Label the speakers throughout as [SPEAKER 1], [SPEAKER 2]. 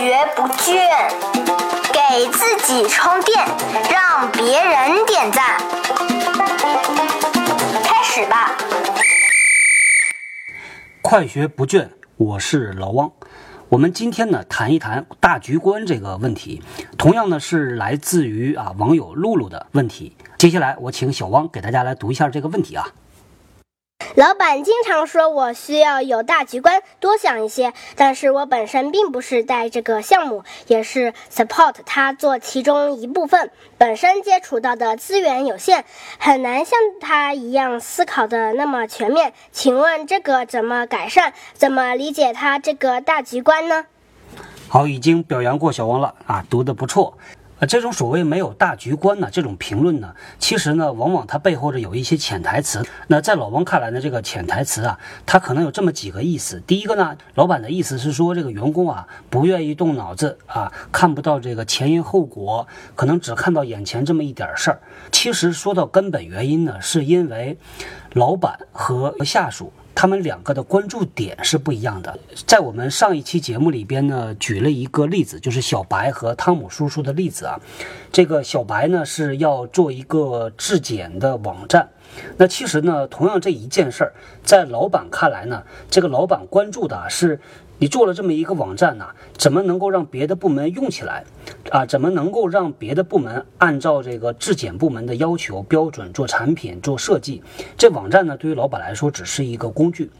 [SPEAKER 1] 学不倦，给自己充电，让别人点赞。开始吧！
[SPEAKER 2] 快学不倦，我是老汪。我们今天呢谈一谈大局观这个问题，同样呢是来自于啊网友露露的问题。接下来我请小汪给大家来读一下这个问题啊。
[SPEAKER 3] 老板经常说我需要有大局观，多想一些，但是我本身并不是带这个项目，也是 support 他做其中一部分，本身接触到的资源有限，很难像他一样思考的那么全面。请问这个怎么改善？怎么理解他这个大局观呢？
[SPEAKER 2] 好，已经表扬过小王了啊，读的不错。啊，这种所谓没有大局观呢，这种评论呢，其实呢，往往它背后着有一些潜台词。那在老王看来呢，这个潜台词啊，它可能有这么几个意思。第一个呢，老板的意思是说，这个员工啊，不愿意动脑子啊，看不到这个前因后果，可能只看到眼前这么一点事儿。其实说到根本原因呢，是因为老板和下属。他们两个的关注点是不一样的。在我们上一期节目里边呢，举了一个例子，就是小白和汤姆叔叔的例子啊。这个小白呢是要做一个质检的网站，那其实呢，同样这一件事儿，在老板看来呢，这个老板关注的是。你做了这么一个网站呢，怎么能够让别的部门用起来？啊，怎么能够让别的部门按照这个质检部门的要求标准做产品做设计？这网站呢，对于老板来说只是一个工具。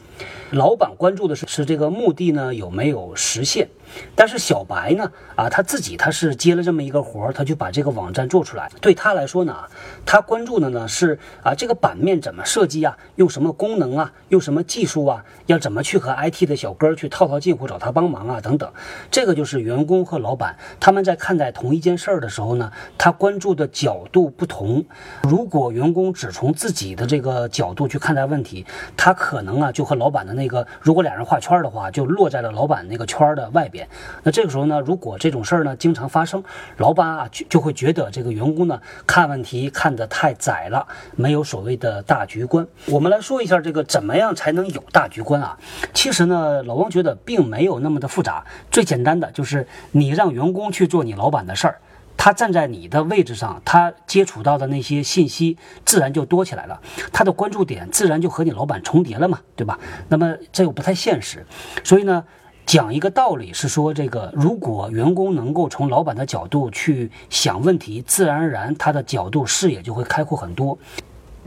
[SPEAKER 2] 老板关注的是是这个目的呢有没有实现？但是小白呢啊他自己他是接了这么一个活儿，他就把这个网站做出来。对他来说呢，他关注的呢是啊这个版面怎么设计啊，用什么功能啊，用什么技术啊，要怎么去和 IT 的小哥去套套近乎找他帮忙啊等等。这个就是员工和老板他们在看待同一件事儿的时候呢，他关注的角度不同。如果员工只从自己的这个角度去看待问题，他可能啊就和老板的那个，如果俩人画圈的话，就落在了老板那个圈的外边。那这个时候呢，如果这种事儿呢经常发生，老板啊就会觉得这个员工呢看问题看得太窄了，没有所谓的大局观。我们来说一下这个怎么样才能有大局观啊？其实呢，老王觉得并没有那么的复杂，最简单的就是你让员工去做你老板的事儿。他站在你的位置上，他接触到的那些信息自然就多起来了，他的关注点自然就和你老板重叠了嘛，对吧？那么这又不太现实，所以呢，讲一个道理是说，这个如果员工能够从老板的角度去想问题，自然而然他的角度视野就会开阔很多。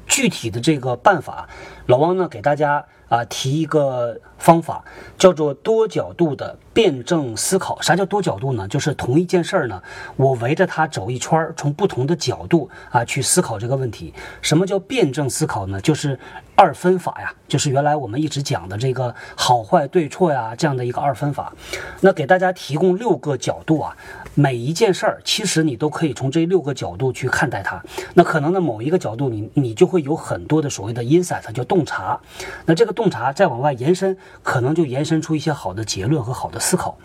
[SPEAKER 2] 具体的这个办法，老汪呢给大家啊提一个方法，叫做多角度的。辩证思考，啥叫多角度呢？就是同一件事儿呢，我围着它走一圈，从不同的角度啊去思考这个问题。什么叫辩证思考呢？就是二分法呀，就是原来我们一直讲的这个好坏对错呀这样的一个二分法。那给大家提供六个角度啊，每一件事儿其实你都可以从这六个角度去看待它。那可能呢某一个角度你你就会有很多的所谓的 insight，叫洞察。那这个洞洞察再往外延伸，可能就延伸出一些好的结论和好的。思考，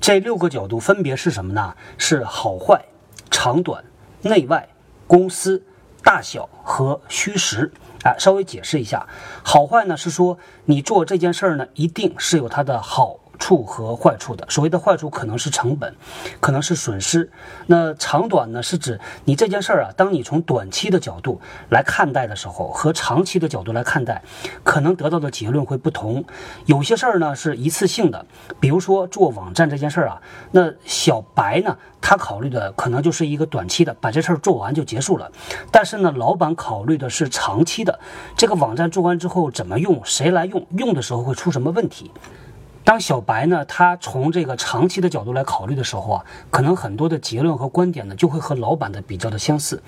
[SPEAKER 2] 这六个角度分别是什么呢？是好坏、长短、内外、公司大小和虚实。啊，稍微解释一下，好坏呢是说你做这件事儿呢，一定是有它的好。处和坏处的，所谓的坏处可能是成本，可能是损失。那长短呢，是指你这件事儿啊，当你从短期的角度来看待的时候，和长期的角度来看待，可能得到的结论会不同。有些事儿呢是一次性的，比如说做网站这件事儿啊，那小白呢，他考虑的可能就是一个短期的，把这事儿做完就结束了。但是呢，老板考虑的是长期的，这个网站做完之后怎么用，谁来用，用的时候会出什么问题。当小白呢，他从这个长期的角度来考虑的时候啊，可能很多的结论和观点呢，就会和老板的比较的相似。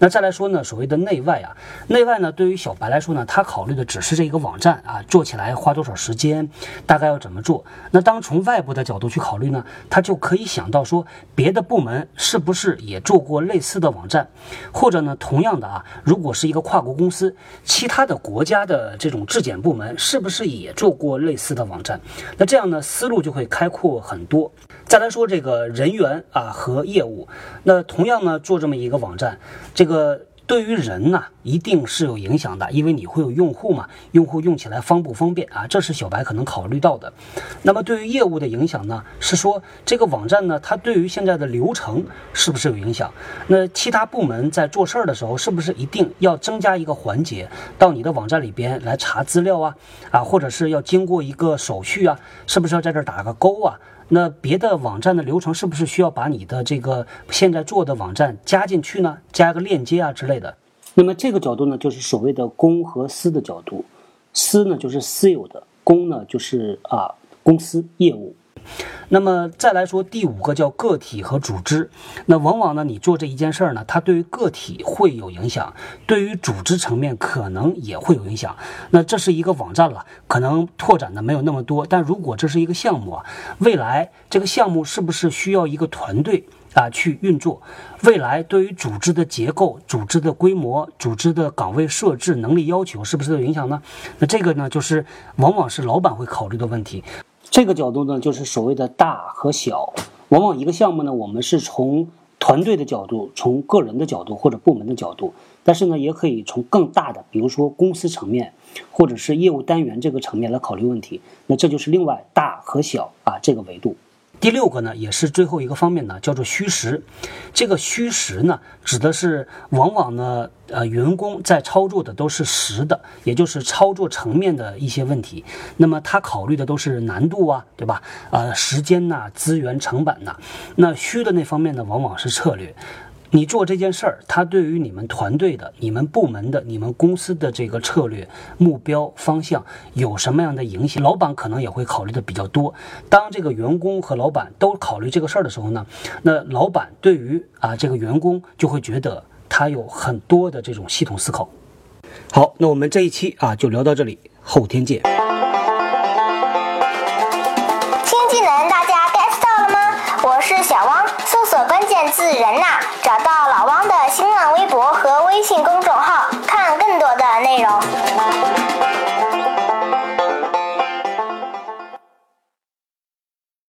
[SPEAKER 2] 那再来说呢，所谓的内外啊，内外呢，对于小白来说呢，他考虑的只是这一个网站啊，做起来花多少时间，大概要怎么做。那当从外部的角度去考虑呢，他就可以想到说，别的部门是不是也做过类似的网站，或者呢，同样的啊，如果是一个跨国公司，其他的国家的这种质检部门是不是也做过类似的网站？那这样呢，思路就会开阔很多。再来说这个人员啊和业务，那同样呢做这么一个网站，这个对于人呢，一定是有影响的，因为你会有用户嘛，用户用起来方不方便啊？这是小白可能考虑到的。那么对于业务的影响呢，是说这个网站呢，它对于现在的流程是不是有影响？那其他部门在做事儿的时候，是不是一定要增加一个环节到你的网站里边来查资料啊？啊，或者是要经过一个手续啊？是不是要在这儿打个勾啊？那别的网站的流程是不是需要把你的这个现在做的网站加进去呢？加个链接啊之类的。那么这个角度呢，就是所谓的公和私的角度。私呢就是私有的，公呢就是啊公司业务。那么再来说第五个叫个体和组织，那往往呢你做这一件事儿呢，它对于个体会有影响，对于组织层面可能也会有影响。那这是一个网站了，可能拓展的没有那么多，但如果这是一个项目啊，未来这个项目是不是需要一个团队啊去运作？未来对于组织的结构、组织的规模、组织的岗位设置、能力要求，是不是有影响呢？那这个呢，就是往往是老板会考虑的问题。这个角度呢，就是所谓的大和小。往往一个项目呢，我们是从团队的角度、从个人的角度或者部门的角度，但是呢，也可以从更大的，比如说公司层面，或者是业务单元这个层面来考虑问题。那这就是另外大和小啊这个维度。第六个呢，也是最后一个方面呢，叫做虚实。这个虚实呢，指的是往往呢，呃，员工在操作的都是实的，也就是操作层面的一些问题。那么他考虑的都是难度啊，对吧？呃，时间呐，资源成本呐。那虚的那方面呢，往往是策略。你做这件事儿，它对于你们团队的、你们部门的、你们公司的这个策略、目标方向有什么样的影响？老板可能也会考虑的比较多。当这个员工和老板都考虑这个事儿的时候呢，那老板对于啊这个员工就会觉得他有很多的这种系统思考。好，那我们这一期啊就聊到这里，后天见。
[SPEAKER 1] 索关键字“人呐”，找到老汪的新浪微博和微信公众号，看更多的内容。